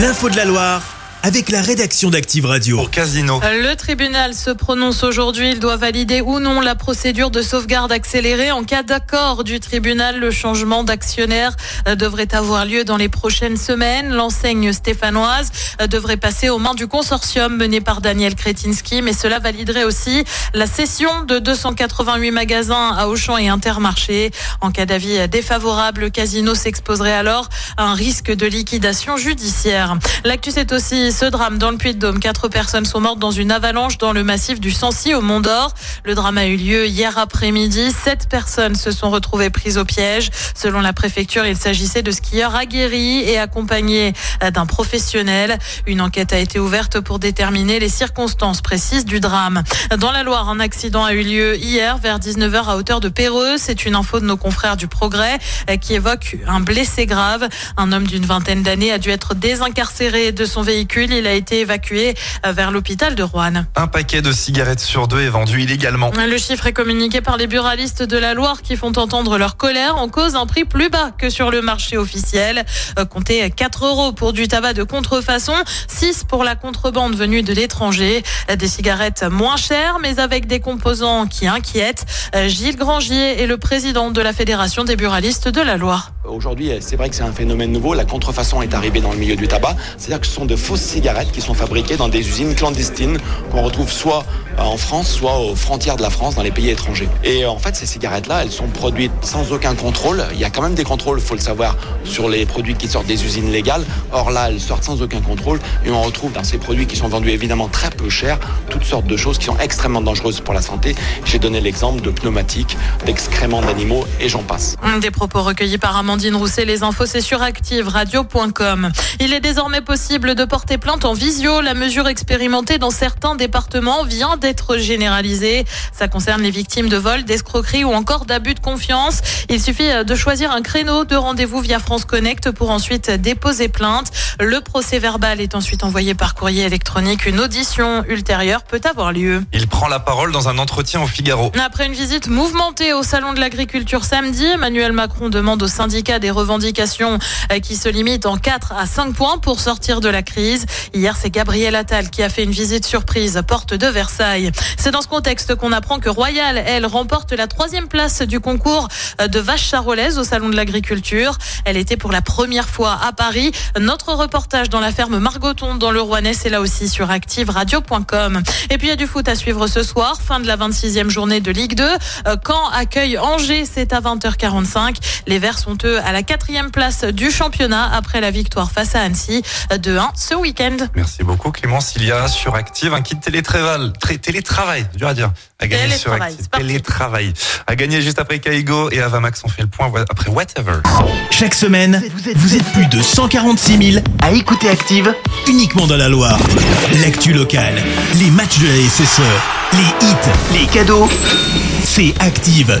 L'info de la Loire avec la rédaction d'Active Radio. Pour Casino. Le tribunal se prononce aujourd'hui. Il doit valider ou non la procédure de sauvegarde accélérée. En cas d'accord du tribunal, le changement d'actionnaire euh, devrait avoir lieu dans les prochaines semaines. L'enseigne stéphanoise euh, devrait passer aux mains du consortium mené par Daniel Kretinsky, mais cela validerait aussi la cession de 288 magasins à Auchan et Intermarché. En cas d'avis défavorable, le casino s'exposerait alors à un risque de liquidation judiciaire. L'actu, c'est aussi ce drame dans le Puy-de-Dôme. Quatre personnes sont mortes dans une avalanche dans le massif du Sancy au Mont d'Or. Le drame a eu lieu hier après-midi. Sept personnes se sont retrouvées prises au piège. Selon la préfecture, il s'agissait de skieurs aguerris et accompagnés d'un professionnel. Une enquête a été ouverte pour déterminer les circonstances précises du drame. Dans la Loire, un accident a eu lieu hier vers 19h à hauteur de Péreux. C'est une info de nos confrères du Progrès qui évoque un blessé grave. Un homme d'une vingtaine d'années a dû être désincarcéré de son véhicule il a été évacué euh, vers l'hôpital de Rouen. Un paquet de cigarettes sur deux est vendu illégalement. Le chiffre est communiqué par les buralistes de la Loire qui font entendre leur colère en cause un prix plus bas que sur le marché officiel. Euh, comptez 4 euros pour du tabac de contrefaçon, 6 pour la contrebande venue de l'étranger. Des cigarettes moins chères mais avec des composants qui inquiètent. Euh, Gilles Grangier est le président de la Fédération des buralistes de la Loire. Aujourd'hui, c'est vrai que c'est un phénomène nouveau. La contrefaçon est arrivée dans le milieu du tabac. C'est-à-dire que ce sont de fausses cigarettes qui sont fabriquées dans des usines clandestines qu'on retrouve soit en France, soit aux frontières de la France, dans les pays étrangers. Et en fait, ces cigarettes-là, elles sont produites sans aucun contrôle. Il y a quand même des contrôles, il faut le savoir, sur les produits qui sortent des usines légales. Or là, elles sortent sans aucun contrôle et on retrouve dans ces produits qui sont vendus évidemment très peu cher toutes sortes de choses qui sont extrêmement dangereuses pour la santé. J'ai donné l'exemple de pneumatiques, d'excréments d'animaux et j'en passe. Des propos recueillis par Amandine Rousset. Les infos, c'est sur activeradio.com. Il est désormais possible de porter plainte en visio. La mesure expérimentée dans certains départements vient d'être généralisée. Ça concerne les victimes de vol, d'escroquerie ou encore d'abus de confiance. Il suffit de choisir un créneau de rendez-vous via France Connect pour ensuite déposer plainte. Le procès verbal est ensuite envoyé par courrier électronique. Une audition ultérieure peut avoir lieu. Il prend la parole dans un entretien au Figaro. Après une visite mouvementée au Salon de l'Agriculture samedi, Emmanuel Macron demande aux syndicats des revendications qui se limitent en 4 à 5 points pour sortir de la crise. Hier, c'est Gabriel Attal qui a fait une visite surprise porte de Versailles. C'est dans ce contexte qu'on apprend que Royal, elle, remporte la troisième place du concours de vaches charolaises au Salon de l'Agriculture. Elle était pour la première fois à Paris. Notre reportage dans la ferme Margoton dans le Rouennais, c'est là aussi sur activeradio.com. Et puis il y a du foot à suivre ce soir, fin de la 26e journée de Ligue 2. Quand accueille Angers, c'est à 20h45. Les Verts sont eux à la quatrième place du championnat après la victoire face à Annecy de 1 ce week-end. Merci beaucoup Clémence. Il y a sur Active un kit télétravail, télétravail, dur à dire, à gagner sur Active. Télétravail. À gagner juste après Kaigo et Avamax, on fait le point après Whatever. Chaque semaine, vous êtes plus de 146 000 à écouter Active uniquement dans la Loire. L'actu locale, les matchs de la SSE, les hits, les cadeaux, c'est Active.